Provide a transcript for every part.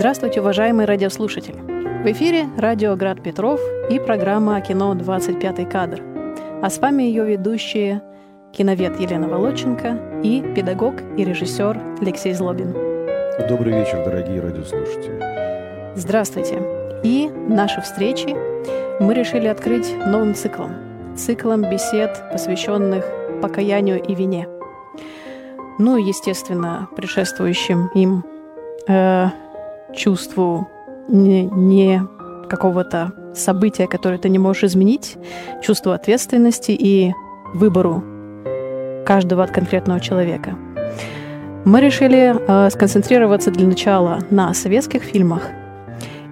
Здравствуйте, уважаемые радиослушатели! В эфире радио «Град Петров» и программа о кино «25 кадр». А с вами ее ведущие киновед Елена Волоченко и педагог и режиссер Алексей Злобин. Добрый вечер, дорогие радиослушатели. Здравствуйте. И наши встречи мы решили открыть новым циклом. Циклом бесед, посвященных покаянию и вине. Ну и, естественно, предшествующим им э, чувству не, не какого-то события, которое ты не можешь изменить, чувству ответственности и выбору каждого от конкретного человека. Мы решили э, сконцентрироваться для начала на советских фильмах.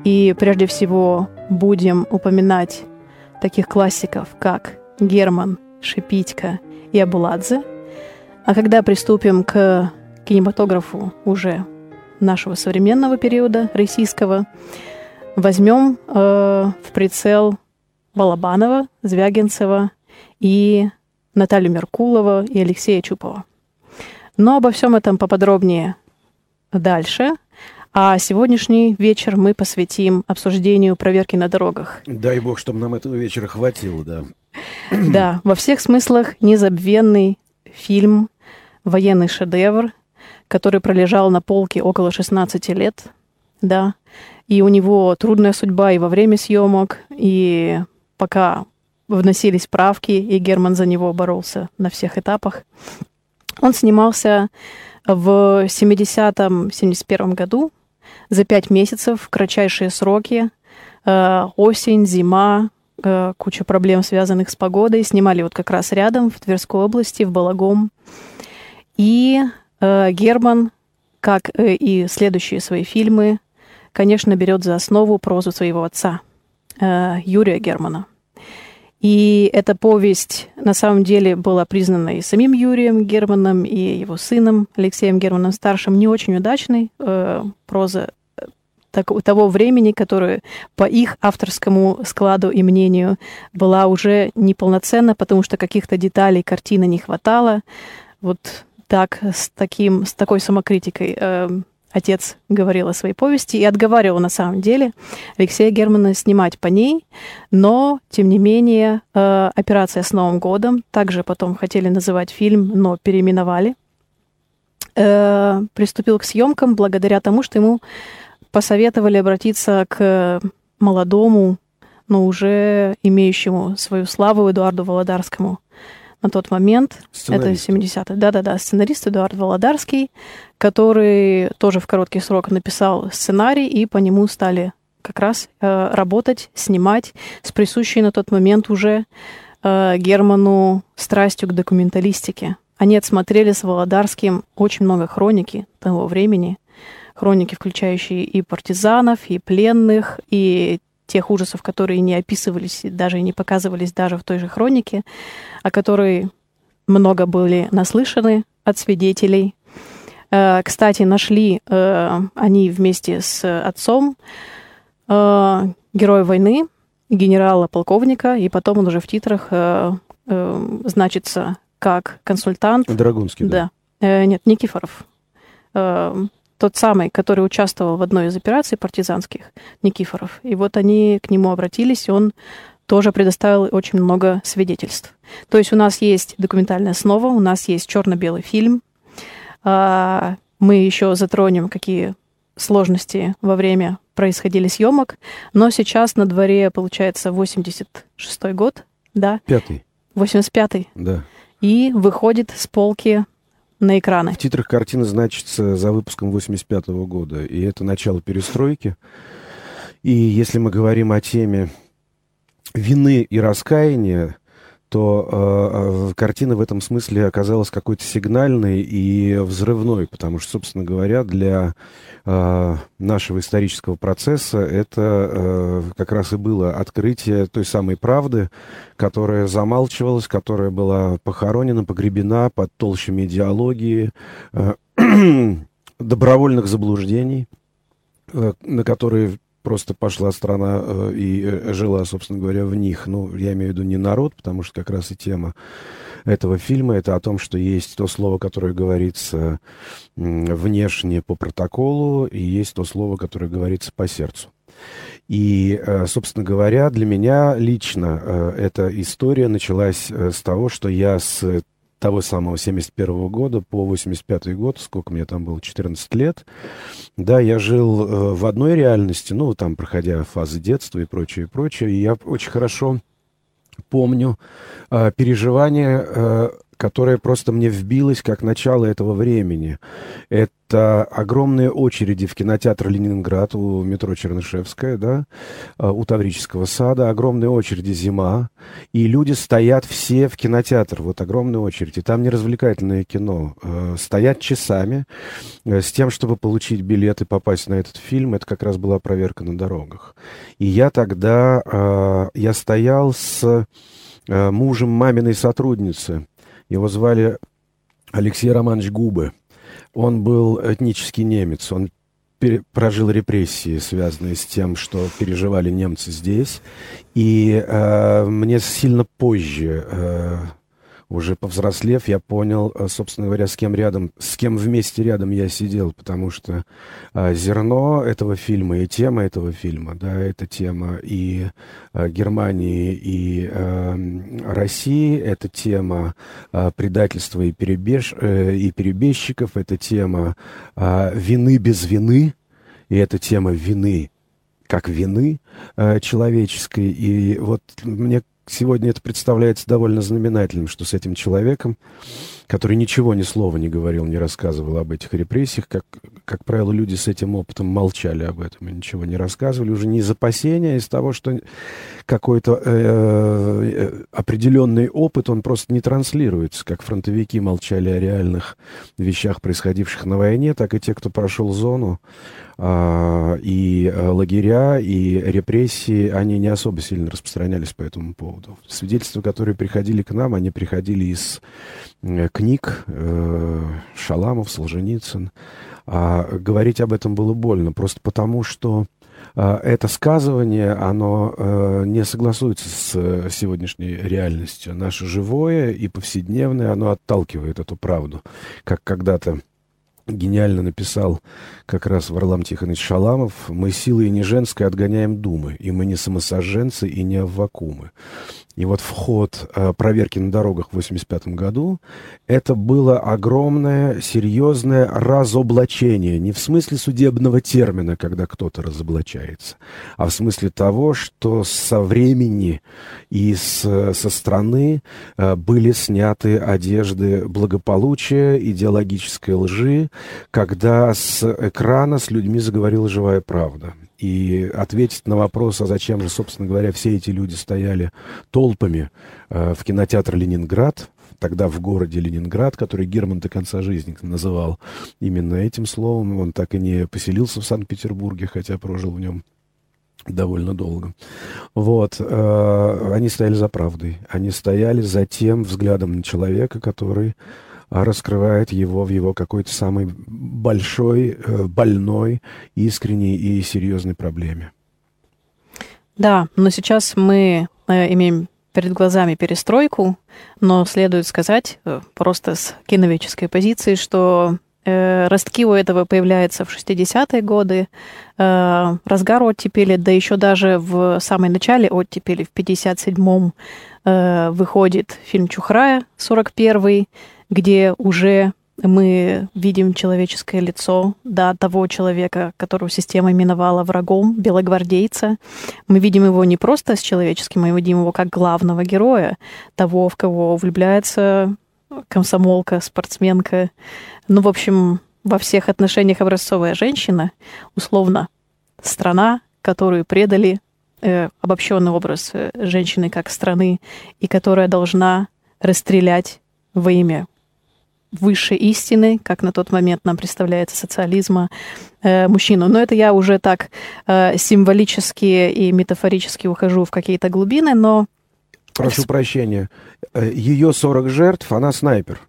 И прежде всего будем упоминать таких классиков, как Герман, Шипитько и Абуладзе. А когда приступим к кинематографу уже нашего современного периода российского, возьмем э, в прицел Балабанова, Звягинцева и Наталью Меркулова и Алексея Чупова. Но обо всем этом поподробнее дальше. А сегодняшний вечер мы посвятим обсуждению проверки на дорогах. Дай бог, чтобы нам этого вечера хватило, да. Да, во всех смыслах незабвенный фильм, военный шедевр, который пролежал на полке около 16 лет, да, и у него трудная судьба и во время съемок, и пока вносились правки, и Герман за него боролся на всех этапах. Он снимался в 70-м, 71 году за пять месяцев, кратчайшие сроки, э, осень, зима, э, куча проблем, связанных с погодой. Снимали вот как раз рядом, в Тверской области, в Балагом. И э, Герман, как и следующие свои фильмы, конечно, берет за основу прозу своего отца, Юрия Германа – и эта повесть на самом деле была признана и самим Юрием Германом, и его сыном Алексеем Германом старшим не очень удачной. Э, проза э, того времени, которая по их авторскому складу и мнению была уже неполноценна, потому что каких-то деталей картины не хватало. Вот так, с, таким, с такой самокритикой э, отец говорил о своей повести и отговаривал на самом деле Алексея Германа снимать по ней, но, тем не менее, э, «Операция с Новым годом», также потом хотели называть фильм, но переименовали, э, приступил к съемкам благодаря тому, что ему посоветовали обратиться к молодому, но уже имеющему свою славу Эдуарду Володарскому, на тот момент. Это 70-е. Да-да-да, сценарист Эдуард Володарский, который тоже в короткий срок написал сценарий, и по нему стали как раз э, работать, снимать с присущей на тот момент уже э, Герману страстью к документалистике. Они отсмотрели с Володарским очень много хроники того времени, хроники, включающие и партизанов, и пленных, и тех ужасов, которые не описывались, даже и не показывались даже в той же хронике, о которой много были наслышаны от свидетелей. Э, кстати, нашли э, они вместе с отцом э, героя войны, генерала-полковника, и потом он уже в титрах значится как консультант. Драгунский, да? Да. Нет, Никифоров тот самый, который участвовал в одной из операций партизанских, Никифоров. И вот они к нему обратились, и он тоже предоставил очень много свидетельств. То есть у нас есть документальная основа, у нас есть черно-белый фильм. А, мы еще затронем, какие сложности во время происходили съемок, но сейчас на дворе, получается, 86-й год, да? Пятый. 85-й. Да. И выходит с полки на экраны. В титрах картины значится за выпуском 85 -го года, и это начало перестройки. И если мы говорим о теме вины и раскаяния, то э, э, картина в этом смысле оказалась какой-то сигнальной и взрывной, потому что, собственно говоря, для э, нашего исторического процесса это э, как раз и было открытие той самой правды, которая замалчивалась, которая была похоронена, погребена под толщами идеологии, э, добровольных заблуждений, э, на которые просто пошла страна э, и э, жила, собственно говоря, в них. Ну, я имею в виду не народ, потому что как раз и тема этого фильма, это о том, что есть то слово, которое говорится внешне по протоколу, и есть то слово, которое говорится по сердцу. И, э, собственно говоря, для меня лично эта история началась с того, что я с того самого 71 -го года по 85 год, сколько мне там было, 14 лет, да, я жил в одной реальности, ну, там, проходя фазы детства и прочее, и прочее, и я очень хорошо помню переживания которая просто мне вбилась как начало этого времени. Это огромные очереди в кинотеатр «Ленинград» у метро Чернышевская, да, а, у Таврического сада, огромные очереди зима, и люди стоят все в кинотеатр, вот огромные очереди. Там не развлекательное кино. А, стоят часами э, с тем, чтобы получить билет и попасть на этот фильм. Это как раз была проверка на дорогах. И я тогда, а, я стоял с мужем маминой сотрудницы, его звали Алексей Романович Губы. Он был этнический немец. Он прожил репрессии, связанные с тем, что переживали немцы здесь. И э, мне сильно позже э, уже повзрослев, я понял, э, собственно говоря, с кем рядом, с кем вместе рядом я сидел, потому что а, зерно этого фильма и тема этого фильма, да, это тема и а, Германии, и России, это тема предательства и, перебеж, э, и перебежчиков, это тема вины без вины, и это тема вины как вины э, человеческой. И вот мне сегодня это представляется довольно знаменательным, что с этим человеком, который ничего, ни слова не говорил, не рассказывал об этих репрессиях, как, как правило, люди с этим опытом молчали об этом и ничего не рассказывали, уже не из опасения, а из того, что какой-то э, э, определенный опыт, он просто не транслируется, как фронтовики молчали о реальных вещах, происходивших на войне, так и те, кто прошел зону, а, и э, лагеря, и репрессии, они не особо сильно распространялись по этому поводу. Свидетельства, которые приходили к нам, они приходили из э, книг э, Шаламов, Солженицын. А говорить об этом было больно, просто потому что это сказывание, оно не согласуется с сегодняшней реальностью. Наше живое и повседневное, оно отталкивает эту правду. Как когда-то гениально написал как раз Варлам Тихонович Шаламов, «Мы силой не женской отгоняем думы, и мы не самосожженцы и не аввакумы». И вот вход э, проверки на дорогах в 1985 году, это было огромное, серьезное разоблачение. Не в смысле судебного термина, когда кто-то разоблачается, а в смысле того, что со времени и с, со страны э, были сняты одежды благополучия, идеологической лжи, когда с экрана с людьми заговорила живая правда и ответить на вопрос, а зачем же, собственно говоря, все эти люди стояли толпами э, в кинотеатр «Ленинград», тогда в городе Ленинград, который Герман до конца жизни называл именно этим словом. Он так и не поселился в Санкт-Петербурге, хотя прожил в нем довольно долго. Вот. Э, они стояли за правдой. Они стояли за тем взглядом на человека, который а раскрывает его в его какой-то самой большой, э, больной, искренней и серьезной проблеме. Да, но сейчас мы э, имеем перед глазами перестройку, но следует сказать э, просто с киновической позиции, что ростки у этого появляются в 60-е годы, разгар оттепели, да еще даже в самом начале оттепели, в 57-м, выходит фильм «Чухрая», 41-й, где уже мы видим человеческое лицо, да, того человека, которого система именовала врагом, белогвардейца. Мы видим его не просто с человеческим, мы видим его как главного героя, того, в кого влюбляется комсомолка, спортсменка. Ну, в общем, во всех отношениях образцовая женщина, условно, страна, которую предали, э, обобщенный образ э, женщины как страны, и которая должна расстрелять во имя высшей истины, как на тот момент нам представляется социализма, э, мужчину. Но это я уже так э, символически и метафорически ухожу в какие-то глубины, но... Прошу прощения. Э, Ее 40 жертв, она снайпер.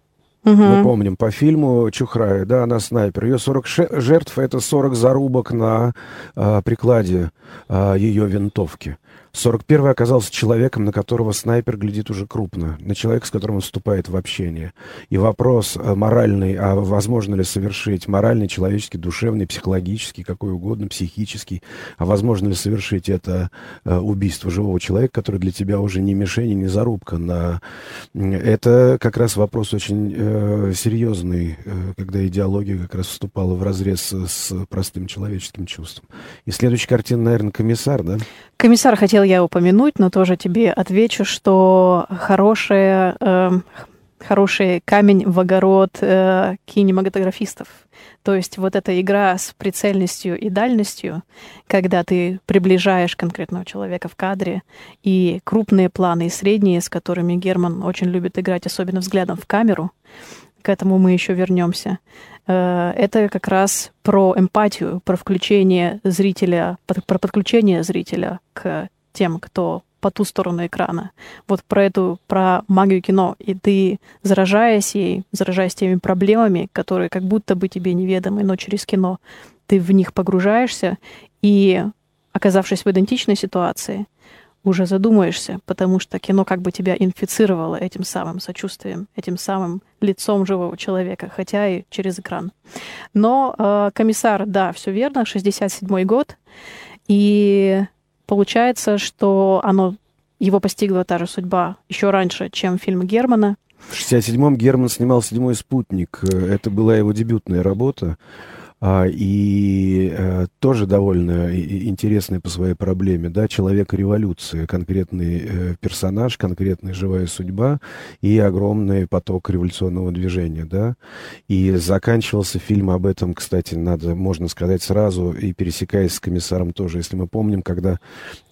Угу. Мы помним по фильму Чухрая, да, она снайпер. Ее 40 жертв — это 40 зарубок на э, прикладе э, ее винтовки. 41-й оказался человеком, на которого снайпер глядит уже крупно, на человека, с которым он вступает в общение. И вопрос э, моральный, а возможно ли совершить моральный, человеческий, душевный, психологический, какой угодно, психический, а возможно ли совершить это э, убийство живого человека, который для тебя уже не мишень, не зарубка. На... Это как раз вопрос очень э, серьезный, э, когда идеология как раз вступала в разрез с простым человеческим чувством. И следующая картина, наверное, «Комиссар», да? Комиссар хотел я упомянуть, но тоже тебе отвечу, что хорошая, э, хороший камень в огород э, кинематографистов. То есть вот эта игра с прицельностью и дальностью, когда ты приближаешь конкретного человека в кадре, и крупные планы, и средние, с которыми Герман очень любит играть, особенно взглядом в камеру, к этому мы еще вернемся. Э, это как раз про эмпатию, про включение зрителя, про подключение зрителя к тем, кто по ту сторону экрана. Вот про эту, про магию кино. И ты, заражаясь ей, заражаясь теми проблемами, которые как будто бы тебе неведомы, но через кино ты в них погружаешься, и, оказавшись в идентичной ситуации, уже задумаешься, потому что кино как бы тебя инфицировало этим самым сочувствием, этим самым лицом живого человека, хотя и через экран. Но э, комиссар, да, все верно, 67-й год, и получается, что оно его постигла та же судьба еще раньше, чем фильм Германа. В 67-м Герман снимал «Седьмой спутник». Это была его дебютная работа. А, и э, тоже довольно интересный по своей проблеме, да, человек-революция, конкретный э, персонаж, конкретная живая судьба и огромный поток революционного движения, да, и заканчивался фильм об этом, кстати, надо, можно сказать сразу, и пересекаясь с комиссаром тоже, если мы помним, когда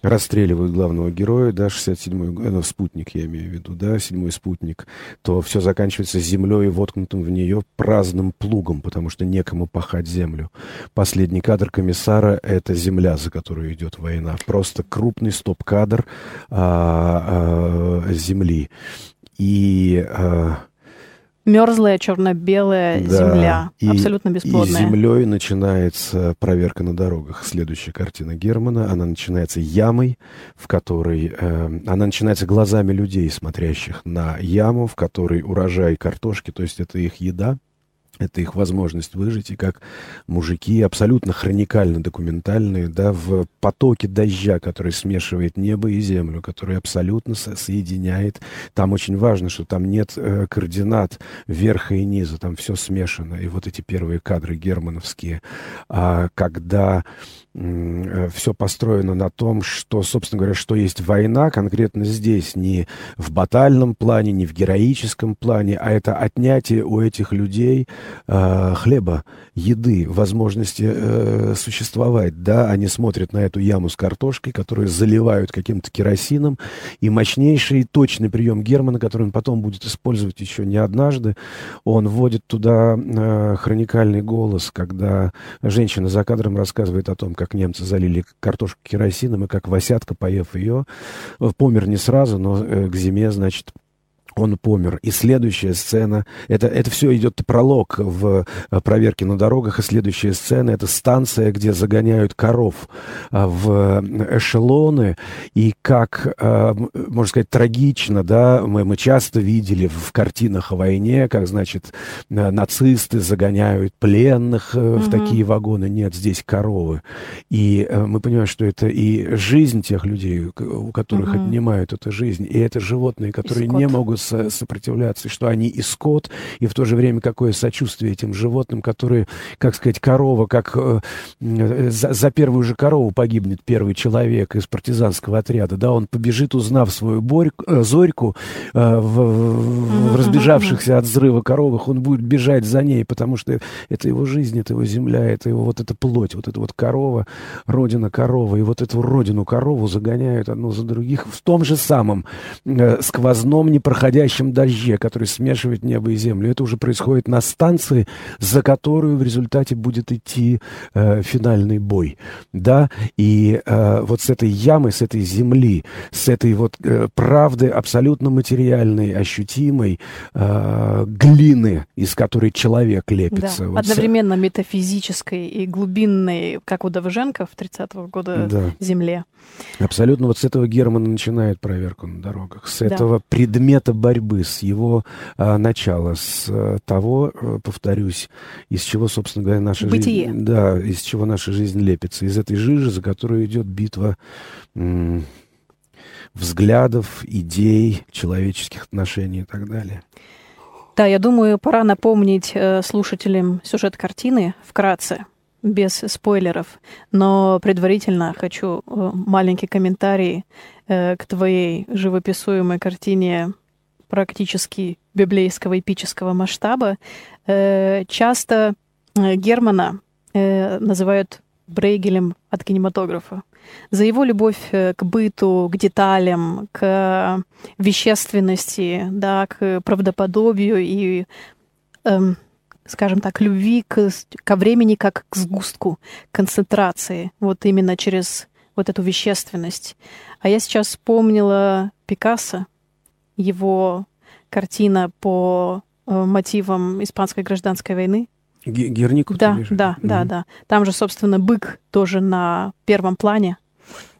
расстреливают главного героя, да, 67-й, э, ну, спутник я имею в виду, да, седьмой спутник, то все заканчивается землей, воткнутым в нее праздным плугом, потому что некому пахать землю. Последний кадр комиссара — это земля, за которую идет война. Просто крупный стоп-кадр а, а, земли. И... А, Мерзлая черно-белая да, земля, и, абсолютно бесплодная. И землей начинается проверка на дорогах. Следующая картина Германа, она начинается ямой, в которой... Э, она начинается глазами людей, смотрящих на яму, в которой урожай картошки, то есть это их еда, это их возможность выжить, и как мужики абсолютно хроникально документальные, да, в потоке дождя, который смешивает небо и землю, который абсолютно со соединяет. Там очень важно, что там нет э, координат верха и низа, там все смешано. И вот эти первые кадры германовские, а, когда Э, все построено на том, что, собственно говоря, что есть война конкретно здесь, не в батальном плане, не в героическом плане, а это отнятие у этих людей э, хлеба, еды, возможности э, существовать. Да, они смотрят на эту яму с картошкой, которую заливают каким-то керосином, и мощнейший точный прием Германа, который он потом будет использовать еще не однажды, он вводит туда э, хроникальный голос, когда женщина за кадром рассказывает о том, как немцы залили картошку керосином, и как Васятка, поев ее, помер не сразу, но к зиме, значит, он помер. И следующая сцена, это, это все идет пролог в э, проверке на дорогах, и следующая сцена, это станция, где загоняют коров а, в эшелоны, и как, можно сказать, трагично, да, мы, мы часто видели в картинах о войне, как, значит, нацисты загоняют пленных mm-hmm. в такие вагоны. Нет, здесь коровы. И мы понимаем, что это и жизнь тех людей, у которых mm-hmm. отнимают эту жизнь, и это животные, которые не могут сопротивляться, и что они и скот, и в то же время какое сочувствие этим животным, которые, как сказать, корова, как э, за, за первую же корову погибнет первый человек из партизанского отряда, да, он побежит, узнав свою борьку, э, зорьку э, в, в, в разбежавшихся от взрыва коровах, он будет бежать за ней, потому что это его жизнь, это его земля, это его вот эта плоть, вот эта вот корова, родина корова, и вот эту родину корову загоняют одну за других в том же самом э, сквозном, непроходящем слезящем дожде, который смешивает небо и землю. Это уже происходит на станции, за которую в результате будет идти э, финальный бой. Да? И э, вот с этой ямы, с этой земли, с этой вот э, правды абсолютно материальной, ощутимой, э, глины, из которой человек лепится. Да, вот одновременно с... метафизической и глубинной, как у Довженко в 30-го года да. земле. Абсолютно вот с этого Герман начинает проверку на дорогах, с да. этого предмета борьбы, с его а, начала, с а, того, а, повторюсь, из чего, собственно говоря, наша Бытие. жизнь... Да, из чего наша жизнь лепится, из этой жижи, за которую идет битва м- взглядов, идей, человеческих отношений и так далее. Да, я думаю, пора напомнить э, слушателям сюжет картины вкратце без спойлеров, но предварительно хочу э, маленький комментарий э, к твоей живописуемой картине практически библейского эпического масштаба. Э, часто Германа называют Брейгелем от кинематографа. За его любовь к быту, к деталям, к вещественности, да, к правдоподобию и эм, скажем так, любви к, ко времени как к сгустку концентрации, вот именно через вот эту вещественность. А я сейчас вспомнила Пикассо, его картина по э, мотивам испанской гражданской войны. Гернику? Да, да, mm-hmm. да, да. Там же, собственно, бык тоже на первом плане.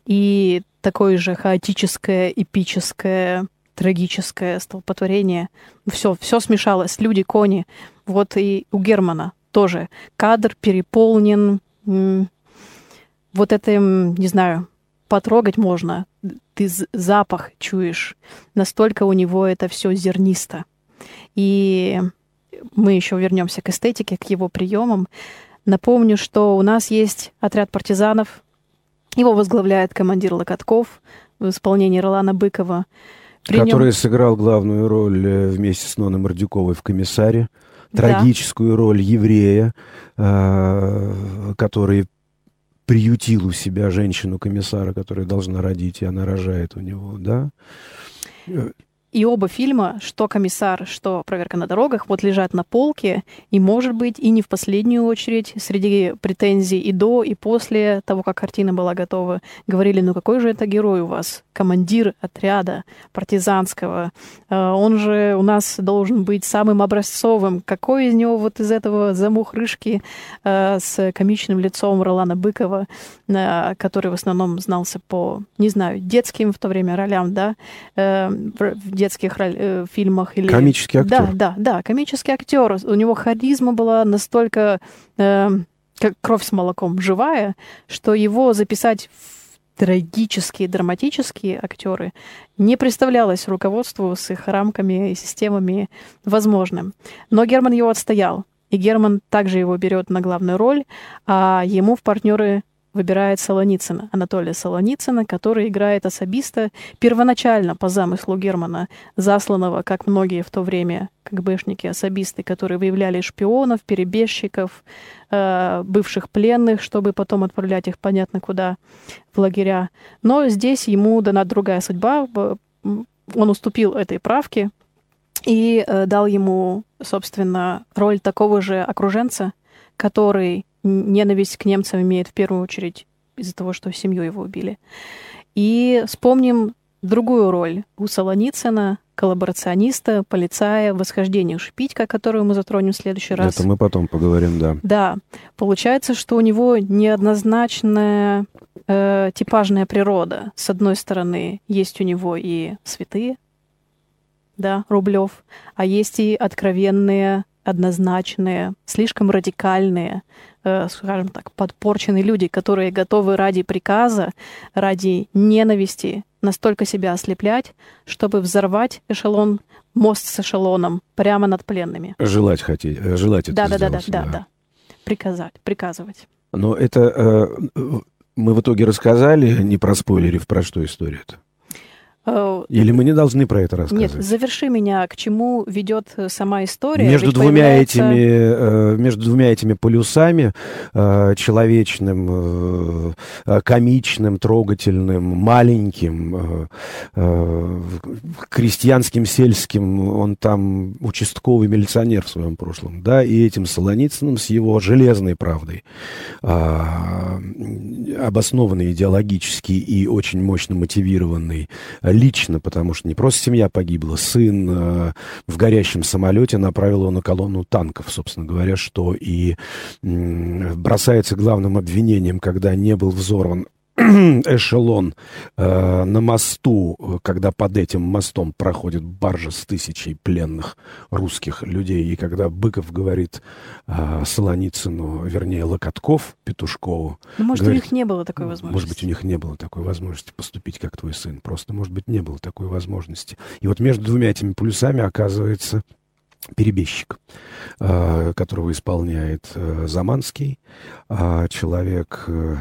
И такое же хаотическое, эпическое, трагическое столпотворение. Все, все смешалось. Люди, кони, вот и у Германа тоже кадр переполнен. Вот это, не знаю, потрогать можно. Ты запах чуешь. Настолько у него это все зернисто. И мы еще вернемся к эстетике, к его приемам. Напомню, что у нас есть отряд партизанов. Его возглавляет командир Локотков в исполнении Ролана Быкова. При который нем... сыграл главную роль э, вместе с Ноной Мордюковой в «Комиссаре» трагическую да. роль еврея, э, который приютил у себя женщину-комиссара, которая должна родить, и она рожает у него, да? И оба фильма, что «Комиссар», что «Проверка на дорогах», вот лежат на полке, и, может быть, и не в последнюю очередь, среди претензий и до, и после того, как картина была готова, говорили, ну какой же это герой у вас, командир отряда партизанского, э, он же у нас должен быть самым образцовым. Какой из него вот из этого замухрышки э, с комичным лицом Ролана Быкова, э, который в основном знался по, не знаю, детским в то время ролям, да, детских э, фильмах. Или... Комический актер. Да, да, да, комический актер. У него харизма была настолько, э, как кровь с молоком, живая, что его записать в трагические, драматические актеры не представлялось руководству с их рамками и системами возможным. Но Герман его отстоял. И Герман также его берет на главную роль, а ему в партнеры выбирает Солоницына, Анатолия Солоницына, который играет особиста первоначально по замыслу Германа, засланного, как многие в то время КГБшники, особисты, которые выявляли шпионов, перебежчиков, э, бывших пленных, чтобы потом отправлять их понятно куда, в лагеря. Но здесь ему дана другая судьба. Он уступил этой правке и э, дал ему, собственно, роль такого же окруженца, который ненависть к немцам имеет в первую очередь из-за того, что семью его убили. И вспомним другую роль у Солоницына, коллаборациониста, полицая, восхождение Шпитька, которую мы затронем в следующий раз. Это мы потом поговорим, да. Да. Получается, что у него неоднозначная э, типажная природа. С одной стороны, есть у него и святые, да, Рублев, а есть и откровенные, однозначные, слишком радикальные, скажем так, подпорченные люди, которые готовы ради приказа, ради ненависти настолько себя ослеплять, чтобы взорвать эшелон, мост с эшелоном прямо над пленными. Желать хотеть, э, желать это да, да, да, да, да, да, приказать, приказывать. Но это э, мы в итоге рассказали, не про спойлерив, про что история-то? Э, Или мы не должны про это рассказывать? Нет, заверши меня, к чему ведет э, сама история. Между двумя, появляется... этими, между двумя этими полюсами, человечным, комичным, трогательным, маленьким, крестьянским, сельским, он там участковый милиционер в своем прошлом, да, и этим Солоницыным с его железной правдой, обоснованный идеологически и очень мощно мотивированный лично, потому что не просто семья погибла, сын э, в горящем самолете направил его на колонну танков, собственно говоря, что и э, бросается главным обвинением, когда не был взорван эшелон э, на мосту, когда под этим мостом проходит баржа с тысячей пленных русских людей, и когда Быков говорит э, Солоницыну, вернее, Локотков Петушкову... Ну, может, говорит, у них не было такой возможности. Может быть, у них не было такой возможности поступить, как твой сын. Просто, может быть, не было такой возможности. И вот между двумя этими полюсами оказывается перебежчик, э, которого исполняет э, Заманский, э, человек... Э,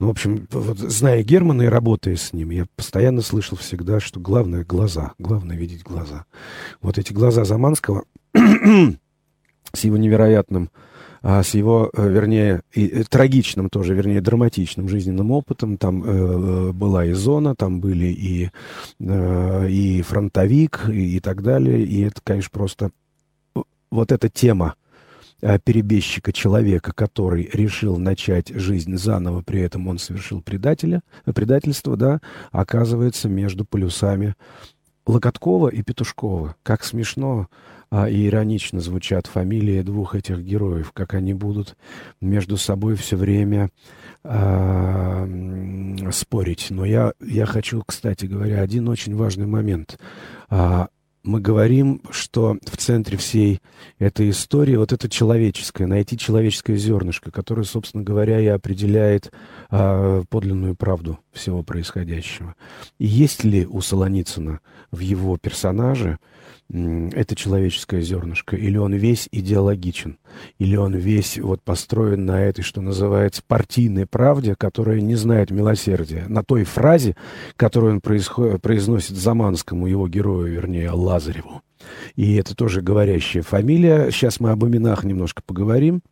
ну, в общем, вот, зная Германа и работая с ним, я постоянно слышал всегда, что главное — глаза. Главное — видеть глаза. Вот эти глаза Заманского с его невероятным, а, с его, э, вернее, и, и, э, трагичным тоже, вернее, драматичным жизненным опытом. Там э, э, была и зона, там были и, э, и фронтовик, и, и так далее. И это, конечно, просто вот эта тема перебежчика человека, который решил начать жизнь заново, при этом он совершил предателя, предательство, да, оказывается между полюсами Локоткова и Петушкова. Как смешно а, и иронично звучат фамилии двух этих героев, как они будут между собой все время а, спорить. Но я, я хочу, кстати говоря, один очень важный момент. А, мы говорим, что в центре всей этой истории вот это человеческое, найти человеческое зернышко, которое, собственно говоря, и определяет э, подлинную правду всего происходящего. И есть ли у Солоницына в его персонаже это человеческое зернышко, или он весь идеологичен, или он весь вот построен на этой, что называется, партийной правде, которая не знает милосердия, на той фразе, которую он произносит Заманскому, его герою, вернее, Лазареву. И это тоже говорящая фамилия. Сейчас мы об именах немножко поговорим.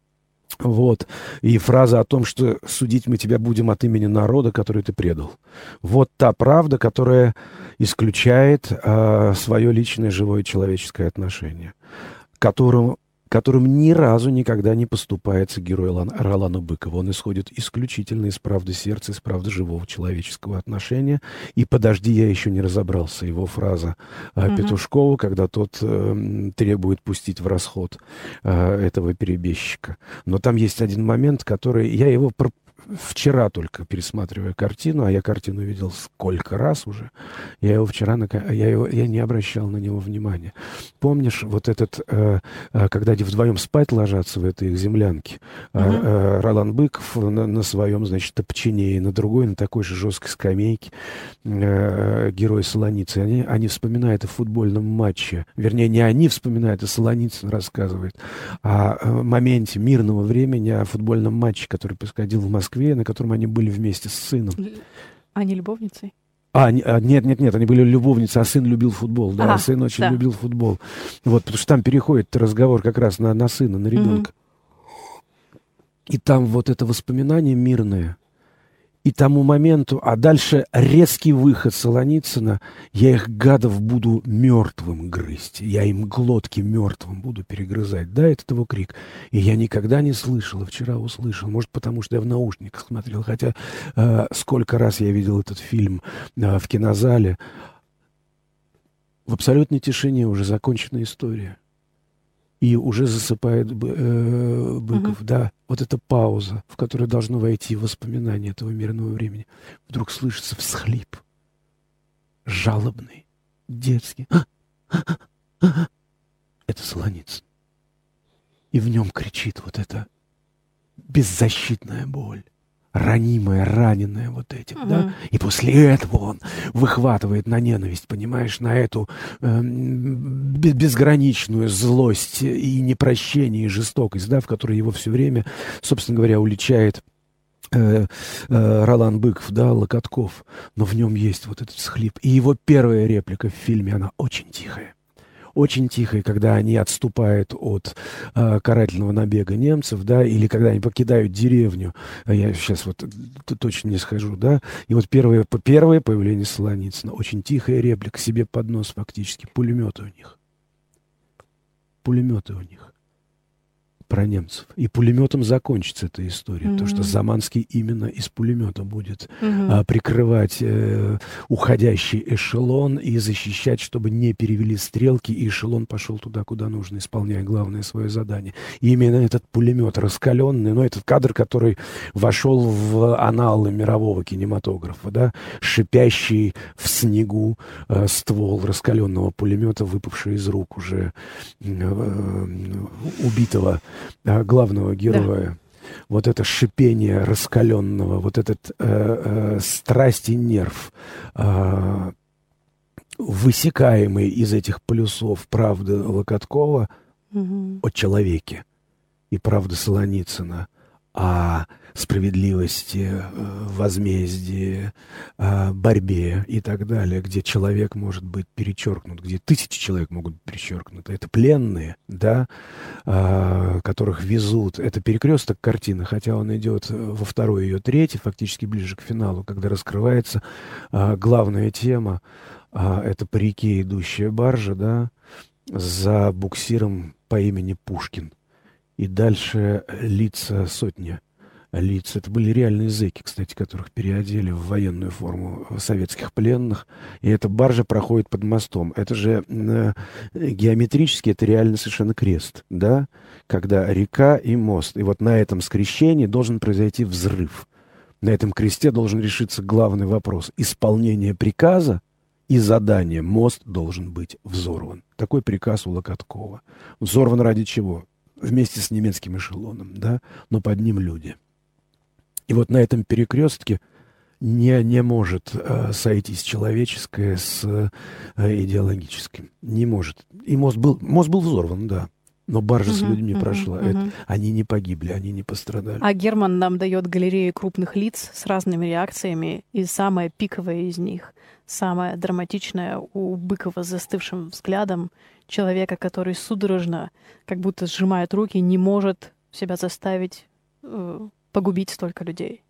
Вот. И фраза о том, что судить мы тебя будем от имени народа, который ты предал. Вот та правда, которая исключает а, свое личное живое человеческое отношение, которым, которым ни разу никогда не поступается герой Лан, Ролана Быкова. Он исходит исключительно из правды сердца, из правды живого человеческого отношения. И подожди, я еще не разобрался. Его фраза угу. Петушкова, когда тот а, требует пустить в расход а, этого перебежчика. Но там есть один момент, который... Я его вчера только пересматривая картину, а я картину видел сколько раз уже, я его вчера, я, его, я не обращал на него внимания. Помнишь вот этот, э, э, когда они вдвоем спать ложатся в этой их землянке, э, Ролан Быков на, на своем, значит, топчине, и на другой, на такой же жесткой скамейке, э, герой Солоницы, они, они вспоминают о футбольном матче, вернее, не они вспоминают, а Солоницын рассказывает о моменте мирного времени, о футбольном матче, который происходил в Москве, Москве, на котором они были вместе с сыном. А не любовницей? А, а, нет, нет, нет, они были любовницы, а сын любил футбол, да, ага, сын очень да. любил футбол. Вот, потому что там переходит разговор как раз на, на сына, на ребенка. Угу. И там вот это воспоминание мирное, и тому моменту, а дальше резкий выход Солоницына, я их гадов буду мертвым грызть, я им глотки мертвым буду перегрызать. Да, это его крик. И я никогда не слышал, а вчера услышал, может, потому что я в наушниках смотрел, хотя э, сколько раз я видел этот фильм э, в кинозале, в абсолютной тишине уже закончена история и уже засыпает э, Быков. Uh-huh. Да, вот эта пауза, в которую должно войти воспоминание этого мирного времени. Вдруг слышится всхлип. Жалобный, детский. Это Солоницын. И в нем кричит вот эта беззащитная боль ранимое, раненое вот этим, угу. да, и после этого он выхватывает на ненависть, понимаешь, на эту э, безграничную злость и непрощение, и жестокость, да, в которой его все время, собственно говоря, уличает э, э, Ролан Быков, да, Локотков, но в нем есть вот этот схлип. И его первая реплика в фильме, она очень тихая очень тихой, когда они отступают от э, карательного набега немцев, да, или когда они покидают деревню. А я сейчас вот точно не схожу, да. И вот первое, первое появление Солоницына, очень тихая реплика, себе под нос фактически, пулеметы у них. Пулеметы у них про немцев. И пулеметом закончится эта история, mm-hmm. потому что Заманский именно из пулемета будет mm-hmm. а, прикрывать э, уходящий эшелон и защищать, чтобы не перевели стрелки, и эшелон пошел туда, куда нужно, исполняя главное свое задание. И именно этот пулемет раскаленный, но этот кадр, который вошел в аналы мирового кинематографа, да, шипящий в снегу э, ствол раскаленного пулемета, выпавший из рук уже э, э, убитого главного героя. Да. Вот это шипение раскаленного, вот этот э, э, страсть и нерв, э, высекаемый из этих плюсов правды Локоткова угу. о человеке и правды Солоницына, а справедливости, э, возмездии, э, борьбе и так далее, где человек может быть перечеркнут, где тысячи человек могут быть перечеркнуты. Это пленные, да, э, которых везут. Это перекресток картины, хотя он идет во второй ее третий, фактически ближе к финалу, когда раскрывается главная тема. Это по реке идущая баржа, да, за буксиром по имени Пушкин. И дальше лица сотни лиц. Это были реальные зэки, кстати, которых переодели в военную форму советских пленных. И эта баржа проходит под мостом. Это же э, геометрически, это реально совершенно крест, да? Когда река и мост. И вот на этом скрещении должен произойти взрыв. На этом кресте должен решиться главный вопрос. Исполнение приказа и задание. Мост должен быть взорван. Такой приказ у Локоткова. Взорван ради чего? Вместе с немецким эшелоном, да? Но под ним люди. И вот на этом перекрестке не, не может э, сойтись человеческое с э, идеологическим. Не может. И мост был, мост был взорван, да. Но баржа uh-huh, с людьми uh-huh, прошла. Uh-huh. Это, они не погибли, они не пострадали. А Герман нам дает галерею крупных лиц с разными реакциями. И самая пиковая из них, самая драматичная у Быкова с застывшим взглядом человека, который судорожно, как будто сжимает руки, не может себя заставить э, погубить столько людей.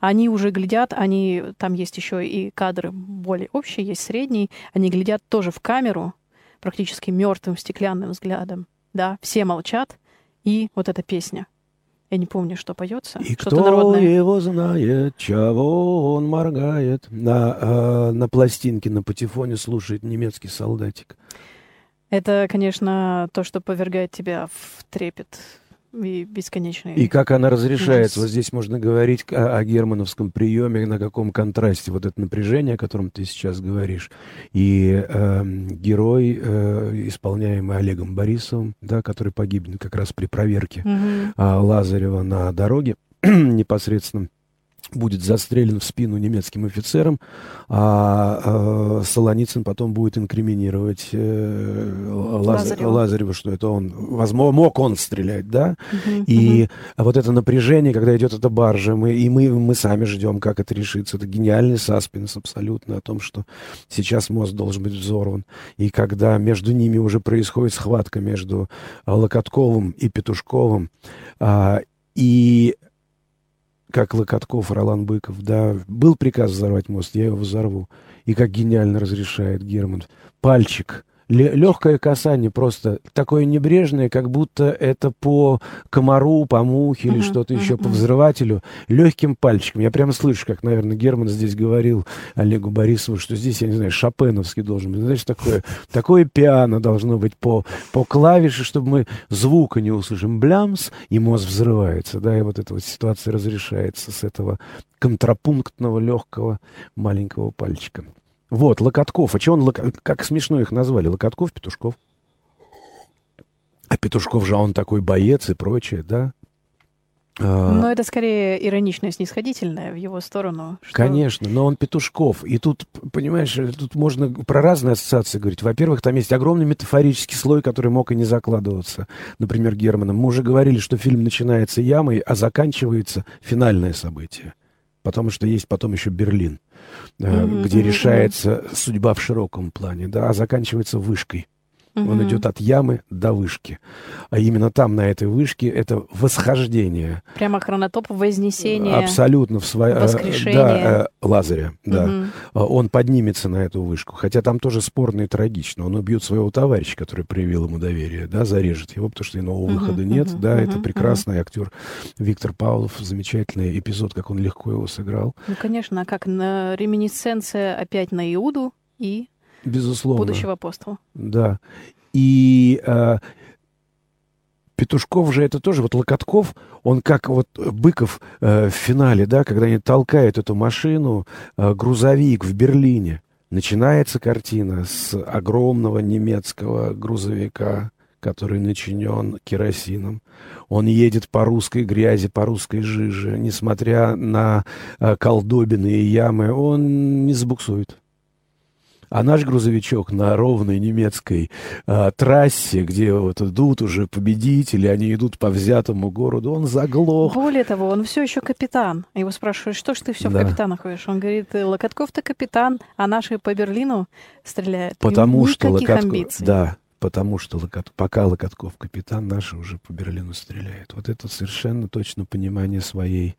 Они уже глядят, они, там есть еще и кадры более общие, есть средний, они глядят тоже в камеру, практически мертвым стеклянным взглядом. Да, все молчат, и вот эта песня. Я не помню, что поется. И кто народное. его знает, чего он моргает. На, э, на пластинке, на патефоне слушает немецкий солдатик. Это, конечно, то, что повергает тебя в трепет и бесконечные. И как она разрешается. Вот здесь можно говорить о, о германовском приеме, на каком контрасте вот это напряжение, о котором ты сейчас говоришь, и э, герой, э, исполняемый Олегом Борисовым, да, который погибнет как раз при проверке угу. э, Лазарева на дороге непосредственно будет застрелен в спину немецким офицером, а, э, Солоницын потом будет инкриминировать э, Лазарева. Лазарева, что это он, возможно, мог он стрелять, да? Угу, и угу. вот это напряжение, когда идет эта баржа, мы, и мы, мы сами ждем, как это решится. Это гениальный саспенс абсолютно о том, что сейчас мост должен быть взорван. И когда между ними уже происходит схватка между Локотковым и Петушковым, а, и как Локотков, Ролан Быков, да, был приказ взорвать мост, я его взорву. И как гениально разрешает Герман. Пальчик легкое касание просто такое небрежное, как будто это по комару, по мухе или что-то еще, по взрывателю, легким пальчиком. Я прямо слышу, как, наверное, Герман здесь говорил Олегу Борисову, что здесь, я не знаю, шопеновский должен быть. Знаешь, такое, такое пиано должно быть по, по клавише, чтобы мы звука не услышим. Блямс, и мозг взрывается, да, и вот эта вот ситуация разрешается с этого контрапунктного легкого маленького пальчика. Вот, Локотков. А че он, лок... как смешно их назвали? Локотков, Петушков. А Петушков же он такой боец и прочее, да? А, но это скорее ироничное, снисходительное в его сторону. Что... Конечно, но он Петушков. И тут, понимаешь, тут можно про разные ассоциации говорить. Во-первых, там есть огромный метафорический слой, который мог и не закладываться. Например, Германом. Мы уже говорили, что фильм начинается ямой, а заканчивается финальное событие. Потому что есть потом еще Берлин, mm-hmm, где решается судьба в широком плане, да, а заканчивается вышкой. Угу. Он идет от ямы до вышки. А именно там, на этой вышке, это восхождение. Прямо хронотоп вознесения. Абсолютно. В свое, э, воскрешение. Да, э, Лазаря, да. Угу. Он поднимется на эту вышку. Хотя там тоже спорно и трагично. Он убьет своего товарища, который проявил ему доверие, да, зарежет его, потому что иного угу, выхода нет. Угу, да, угу, это прекрасный угу. актер Виктор Павлов. Замечательный эпизод, как он легко его сыграл. Ну, конечно, а как на реминисценция опять на Иуду и Безусловно. Будущего апостола. Да. И э, Петушков же это тоже, вот Локотков, он как вот Быков э, в финале, да, когда они толкают эту машину, э, грузовик в Берлине. Начинается картина с огромного немецкого грузовика, который начинен керосином. Он едет по русской грязи, по русской жиже. Несмотря на э, колдобины и ямы, он не забуксует. А наш грузовичок на ровной немецкой а, трассе, где вот идут уже победители, они идут по взятому городу, он заглох. Более того, он все еще капитан. Его спрашивают, что ж ты все да. в капитанах ходишь? Он говорит, Локотков-то капитан, а наши по Берлину стреляют. Потому что Локотков... Да, потому что Локот... пока Локотков капитан, наши уже по Берлину стреляют. Вот это совершенно точно понимание своей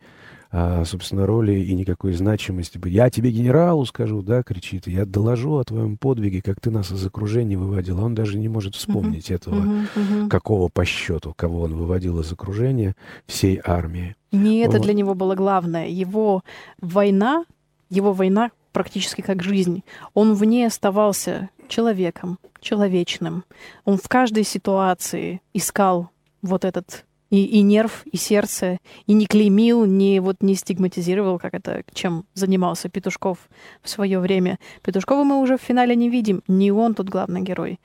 собственно, роли и никакой значимости. Я тебе генералу скажу, да, кричит, я доложу о твоем подвиге, как ты нас из окружения выводил. Он даже не может вспомнить uh-huh, этого, uh-huh, uh-huh. какого по счету, кого он выводил из окружения всей армии. Не это для него было главное. Его война, его война практически как жизнь. Он в ней оставался человеком, человечным. Он в каждой ситуации искал вот этот и, и нерв, и сердце, и не клеймил, не, вот, не стигматизировал, как это, чем занимался Петушков в свое время. Петушкова мы уже в финале не видим, не он тут главный герой.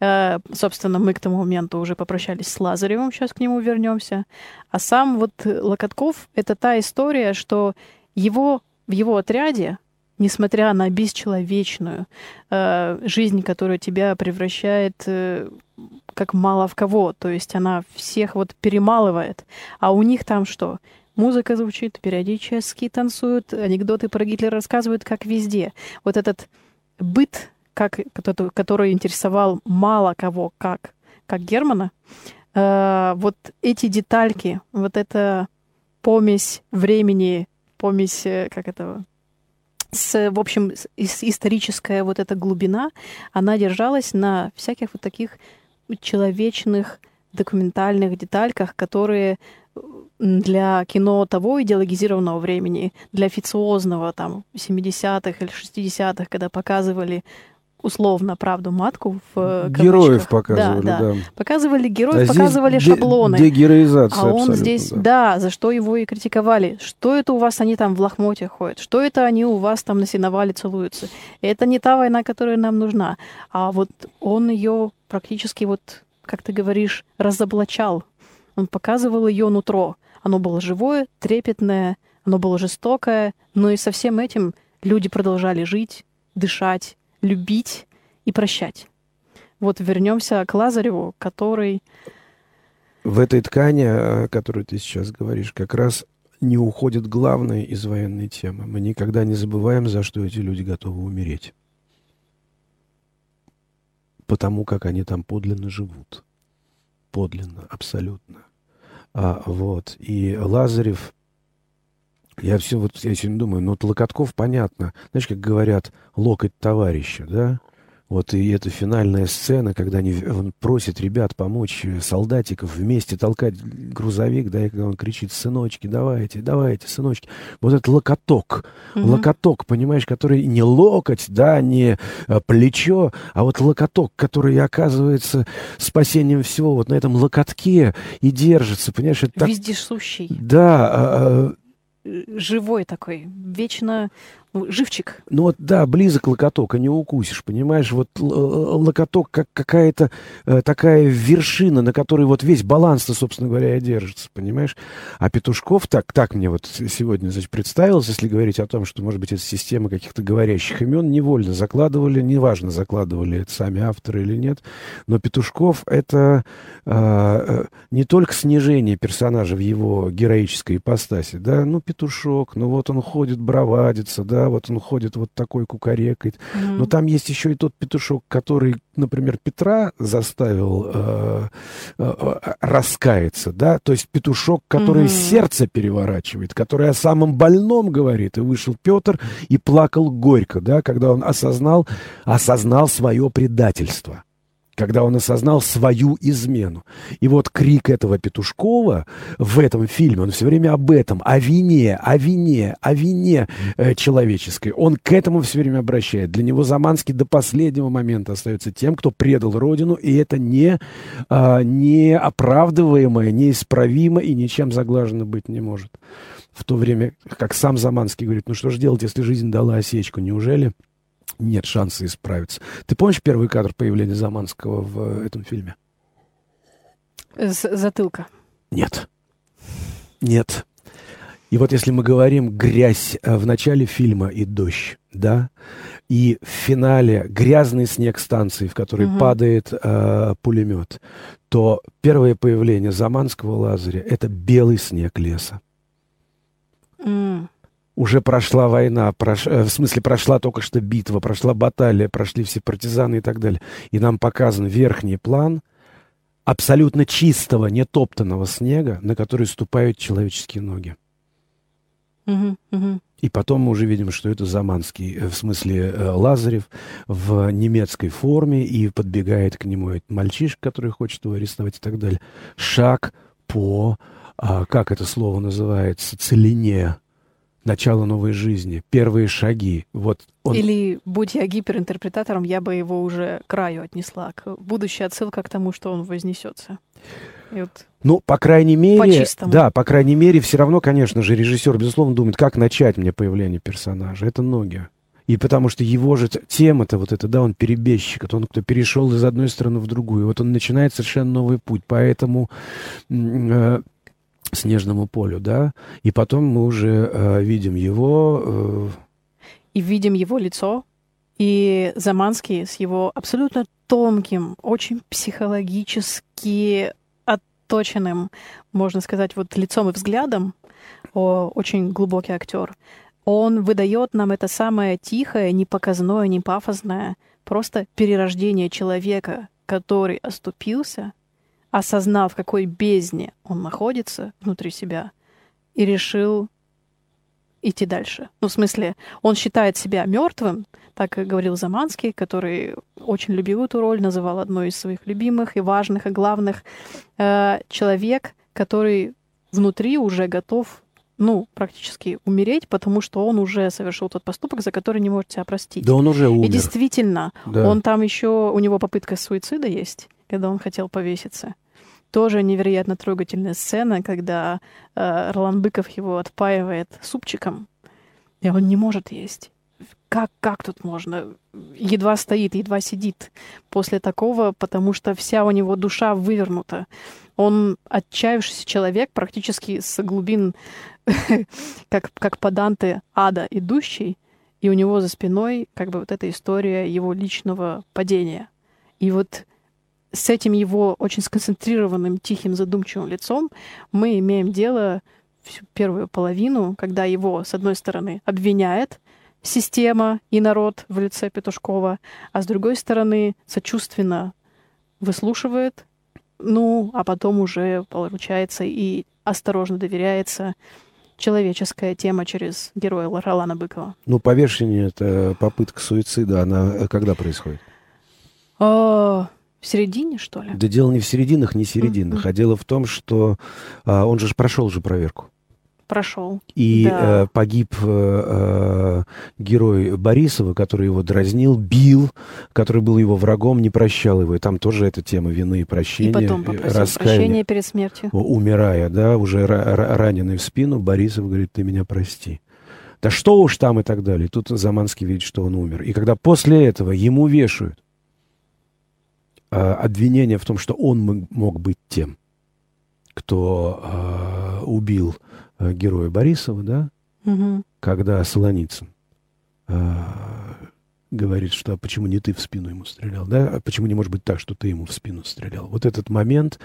Э, собственно, мы к тому моменту уже попрощались с Лазаревым, сейчас к нему вернемся. А сам вот Локотков — это та история, что его в его отряде несмотря на бесчеловечную э, жизнь, которая тебя превращает э, как мало в кого, то есть она всех вот перемалывает, а у них там что? Музыка звучит, периодически танцуют, анекдоты про Гитлера рассказывают, как везде. Вот этот быт, как, который интересовал мало кого, как, как Германа, э, вот эти детальки, вот эта помесь времени, помесь, э, как это, с, в общем, историческая вот эта глубина, она держалась на всяких вот таких человечных документальных детальках, которые для кино того идеологизированного времени, для официозного там 70-х или 60-х, когда показывали условно правду матку в э, Героев показывали, да, да. да. Показывали героев, а показывали шаблоны. Дегероизация А он здесь, да. да, за что его и критиковали. Что это у вас они там в лохмотьях ходят? Что это они у вас там на сеновале целуются? Это не та война, которая нам нужна. А вот он ее практически вот, как ты говоришь, разоблачал. Он показывал ее нутро. Оно было живое, трепетное, оно было жестокое, но и со всем этим люди продолжали жить, дышать, любить и прощать. Вот вернемся к Лазареву, который... В этой ткани, о которой ты сейчас говоришь, как раз не уходит главное из военной темы. Мы никогда не забываем, за что эти люди готовы умереть. Потому как они там подлинно живут. Подлинно, абсолютно. А, вот. И Лазарев я все вот я сегодня думаю, ну вот Локотков понятно. Знаешь, как говорят, локоть товарища, да? Вот и эта финальная сцена, когда они, он просит ребят помочь э, солдатиков вместе толкать грузовик, да, и когда он кричит, сыночки, давайте, давайте, сыночки. Вот этот локоток, угу. локоток, понимаешь, который не локоть, да, не а, плечо, а вот локоток, который оказывается спасением всего вот на этом локотке и держится, понимаешь? Это Вездесущий. Так... Да, а, живой такой, вечно живчик. Ну вот, да, близок локоток, а не укусишь, понимаешь? Вот локоток как какая-то э, такая вершина, на которой вот весь баланс-то, собственно говоря, и держится, понимаешь? А Петушков, так, так мне вот сегодня, значит, представилось, если говорить о том, что, может быть, это система каких-то говорящих имен, невольно закладывали, неважно, закладывали это сами авторы или нет, но Петушков — это э, не только снижение персонажа в его героической ипостаси, да, ну, Петушок, ну вот он ходит, бравадится, да, вот он ходит вот такой кукарекает. Mm-hmm. Но там есть еще и тот петушок, который, например, Петра заставил э, э, раскаяться, да, то есть петушок, который mm-hmm. сердце переворачивает, который о самом больном говорит. И вышел Петр и плакал горько, да, когда он осознал, осознал свое предательство когда он осознал свою измену. И вот крик этого Петушкова в этом фильме, он все время об этом, о вине, о вине, о вине э, человеческой. Он к этому все время обращает. Для него Заманский до последнего момента остается тем, кто предал Родину, и это не, э, не оправдываемое, неисправимо и ничем заглажено быть не может. В то время, как сам Заманский говорит, ну что же делать, если жизнь дала осечку, неужели нет шанса исправиться. Ты помнишь первый кадр появления Заманского в э, этом фильме? С затылка. Нет. Нет. И вот если мы говорим грязь э, в начале фильма и дождь, да, и в финале грязный снег станции, в которой угу. падает э, пулемет, то первое появление Заманского Лазаря — это белый снег леса. Mm уже прошла война, прош... Э, в смысле прошла только что битва, прошла баталия, прошли все партизаны и так далее. И нам показан верхний план абсолютно чистого, нетоптанного снега, на который ступают человеческие ноги. Угу, угу. И потом мы уже видим, что это Заманский, э, в смысле э, Лазарев, в немецкой форме, и подбегает к нему этот мальчишка, который хочет его арестовать и так далее. Шаг по, а, как это слово называется, целине начало новой жизни, первые шаги. Вот он... Или, будь я гиперинтерпретатором, я бы его уже к краю отнесла, к будущей отсылка к тому, что он вознесется. вот ну, по крайней мере, по да, по крайней мере, все равно, конечно же, режиссер, безусловно, думает, как начать мне появление персонажа. Это ноги. И потому что его же тема-то вот это, да, он перебежчик, это он кто перешел из одной страны в другую. Вот он начинает совершенно новый путь. Поэтому э, снежному полю, да, и потом мы уже э, видим его. Э... И видим его лицо, и Заманский с его абсолютно тонким, очень психологически отточенным, можно сказать, вот лицом и взглядом, о, очень глубокий актер. Он выдает нам это самое тихое, не показное, не пафосное, просто перерождение человека, который оступился — осознав, в какой бездне он находится внутри себя, и решил идти дальше. Ну, в смысле, он считает себя мертвым, так говорил Заманский, который очень любил эту роль, называл одной из своих любимых и важных, и главных. Э, человек, который внутри уже готов, ну, практически умереть, потому что он уже совершил тот поступок, за который не может себя простить. Да он уже умер. И действительно, да. он там еще, у него попытка суицида есть, когда он хотел повеситься тоже невероятно трогательная сцена, когда э, Ролан Быков его отпаивает супчиком, и он не может есть. Как, как тут можно? Едва стоит, едва сидит после такого, потому что вся у него душа вывернута. Он отчаявшийся человек, практически с глубин, как, как по Данте, ада идущий, и у него за спиной как бы вот эта история его личного падения. И вот с этим его очень сконцентрированным, тихим, задумчивым лицом мы имеем дело всю первую половину, когда его, с одной стороны, обвиняет система и народ в лице Петушкова, а с другой стороны, сочувственно выслушивает, ну, а потом уже получается и осторожно доверяется человеческая тема через героя Ролана Быкова. Ну, повешение — это попытка суицида, она когда происходит? А, в середине, что ли? Да дело не в серединах, не серединах, mm-hmm. а дело в том, что а, он же прошел же проверку. Прошел. И да. э, погиб э, э, герой Борисова, который его дразнил, бил, который был его врагом, не прощал его. И там тоже эта тема вины и прощения. И потом э, попросил прощения перед смертью. Умирая, да, уже раненый в спину, Борисов говорит, ты меня прости. да что уж там и так далее. Тут Заманский видит, что он умер. И когда после этого ему вешают э, обвинение в том, что он мог быть тем, кто э, убил э, героя Борисова, да, угу. когда Солоницын э, говорит, что а почему не ты в спину ему стрелял, да, а почему не может быть так, что ты ему в спину стрелял. Вот этот момент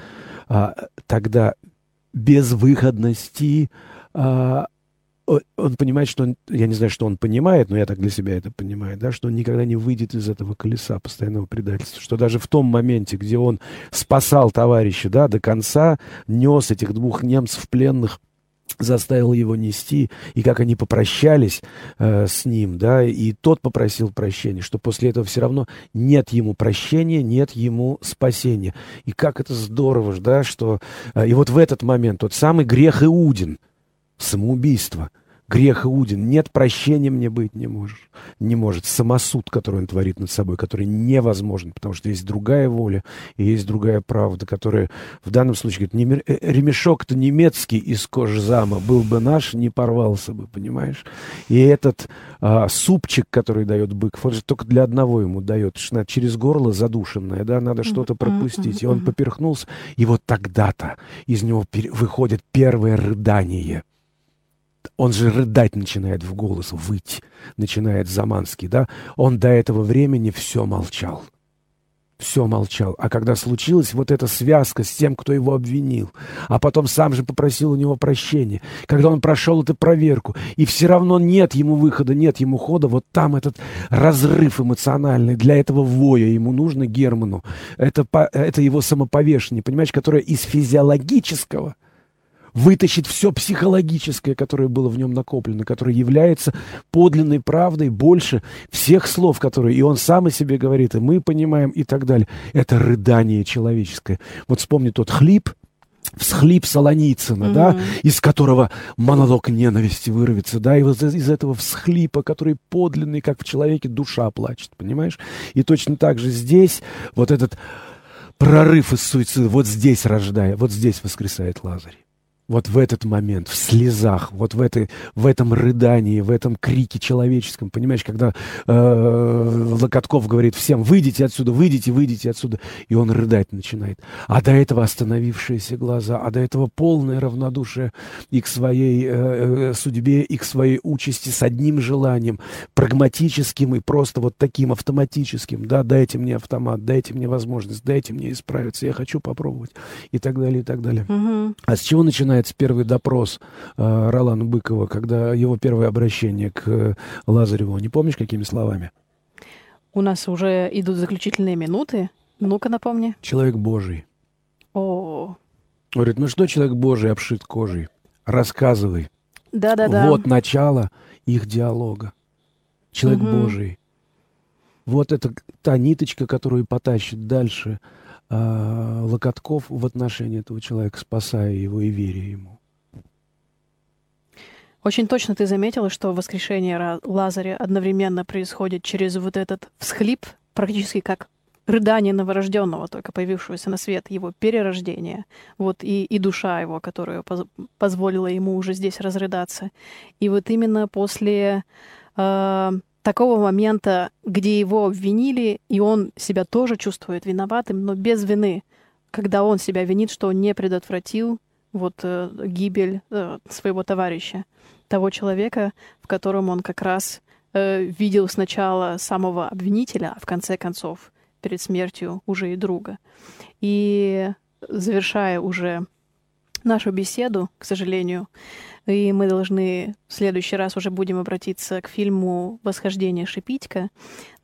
а, тогда безвыходности а, он понимает, что он, я не знаю, что он понимает, но я так для себя это понимаю, да, что он никогда не выйдет из этого колеса постоянного предательства, что даже в том моменте, где он спасал товарища, да, до конца, нес этих двух немцев пленных заставил его нести, и как они попрощались э, с ним, да, и тот попросил прощения, что после этого все равно нет ему прощения, нет ему спасения. И как это здорово, да, что... Э, и вот в этот момент тот самый грех Иудин, самоубийство, Грех Иудин. Нет прощения мне быть не можешь. Не может. Самосуд, который он творит над собой, который невозможен, потому что есть другая воля и есть другая правда, которая в данном случае говорит, не, э, ремешок-то немецкий из кожзама был бы наш, не порвался бы, понимаешь? И этот а, супчик, который дает бык, он же только для одного ему дает, что надо через горло задушенное, да, надо что-то пропустить. И он поперхнулся, и вот тогда-то из него выходит первое рыдание – он же рыдать начинает в голос, выть начинает Заманский, да? Он до этого времени все молчал. Все молчал. А когда случилась вот эта связка с тем, кто его обвинил, а потом сам же попросил у него прощения, когда он прошел эту проверку, и все равно нет ему выхода, нет ему хода, вот там этот разрыв эмоциональный, для этого воя ему нужно Герману. Это, это его самоповешение, понимаешь, которое из физиологического – вытащить все психологическое, которое было в нем накоплено, которое является подлинной правдой больше всех слов, которые и он сам о себе говорит, и мы понимаем, и так далее. Это рыдание человеческое. Вот вспомни тот хлип, всхлип Солоницына, mm-hmm. да, из которого монолог ненависти вырвется, да, и вот из этого всхлипа, который подлинный, как в человеке душа плачет, понимаешь? И точно так же здесь вот этот прорыв из суицида, вот здесь рождая, вот здесь воскресает Лазарь вот в этот момент, в слезах, вот в, этой, в этом рыдании, в этом крике человеческом, понимаешь, когда э, Локотков говорит всем, выйдите отсюда, выйдите, выйдите отсюда, и он рыдать начинает. А до этого остановившиеся глаза, а до этого полное равнодушие и к своей э, э, судьбе, и к своей участи с одним желанием, прагматическим и просто вот таким автоматическим, да, дайте мне автомат, дайте мне возможность, дайте мне исправиться, я хочу попробовать, и так далее, и так далее. Угу. А с чего начинается начинается первый допрос э, Ролана Быкова, когда его первое обращение к э, Лазареву. Не помнишь, какими словами? У нас уже идут заключительные минуты. Ну-ка напомни. Человек Божий. О. Говорит, ну что человек Божий обшит кожей? Рассказывай. Да-да-да. Вот начало их диалога. Человек угу. Божий. Вот это та ниточка, которую потащит дальше э, Локотков в отношении этого человека, спасая его и веря ему. Очень точно ты заметила, что воскрешение Лазаря одновременно происходит через вот этот всхлип, практически как рыдание новорожденного, только появившегося на свет, его перерождение, вот и, и душа его, которая поз позволила ему уже здесь разрыдаться. И вот именно после э, такого момента, где его обвинили, и он себя тоже чувствует виноватым, но без вины, когда он себя винит, что он не предотвратил вот э, гибель э, своего товарища, того человека, в котором он как раз э, видел сначала самого обвинителя, а в конце концов перед смертью уже и друга. И завершая уже нашу беседу, к сожалению, и мы должны в следующий раз уже будем обратиться к фильму «Восхождение Шипитька».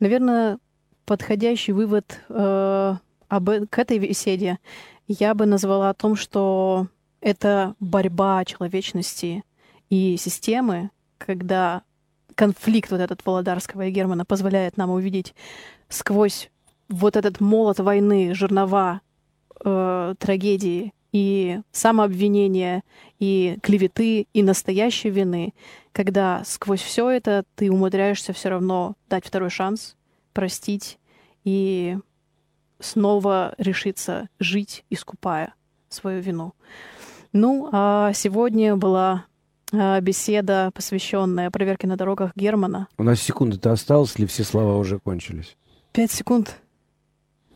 Наверное, подходящий вывод э, об, к этой беседе я бы назвала о том, что это борьба человечности и системы, когда конфликт вот этот Володарского и Германа позволяет нам увидеть сквозь вот этот молот войны, жернова э, трагедии и самообвинения, и клеветы, и настоящей вины, когда сквозь все это ты умудряешься все равно дать второй шанс, простить и снова решиться жить, искупая свою вину. Ну, а сегодня была э, беседа, посвященная проверке на дорогах Германа. У нас секунда-то осталась, или все слова уже кончились? Пять секунд.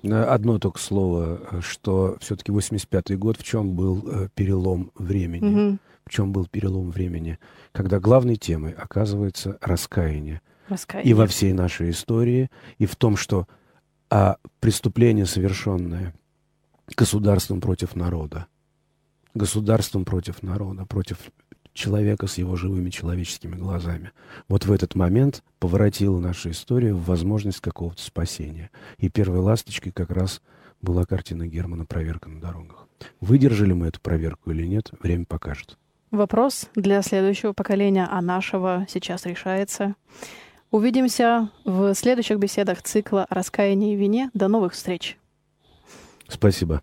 Одно только слово, что все-таки 85-й год, в чем был э, перелом времени? Угу. В чем был перелом времени? Когда главной темой оказывается раскаяние. Раскаяние. И во всей нашей истории, и в том, что а, преступление, совершенное государством против народа, государством против народа, против человека с его живыми человеческими глазами. Вот в этот момент поворотила наша история в возможность какого-то спасения. И первой ласточкой как раз была картина Германа «Проверка на дорогах». Выдержали мы эту проверку или нет, время покажет. Вопрос для следующего поколения, а нашего сейчас решается. Увидимся в следующих беседах цикла «Раскаяние и вине». До новых встреч! Спасибо.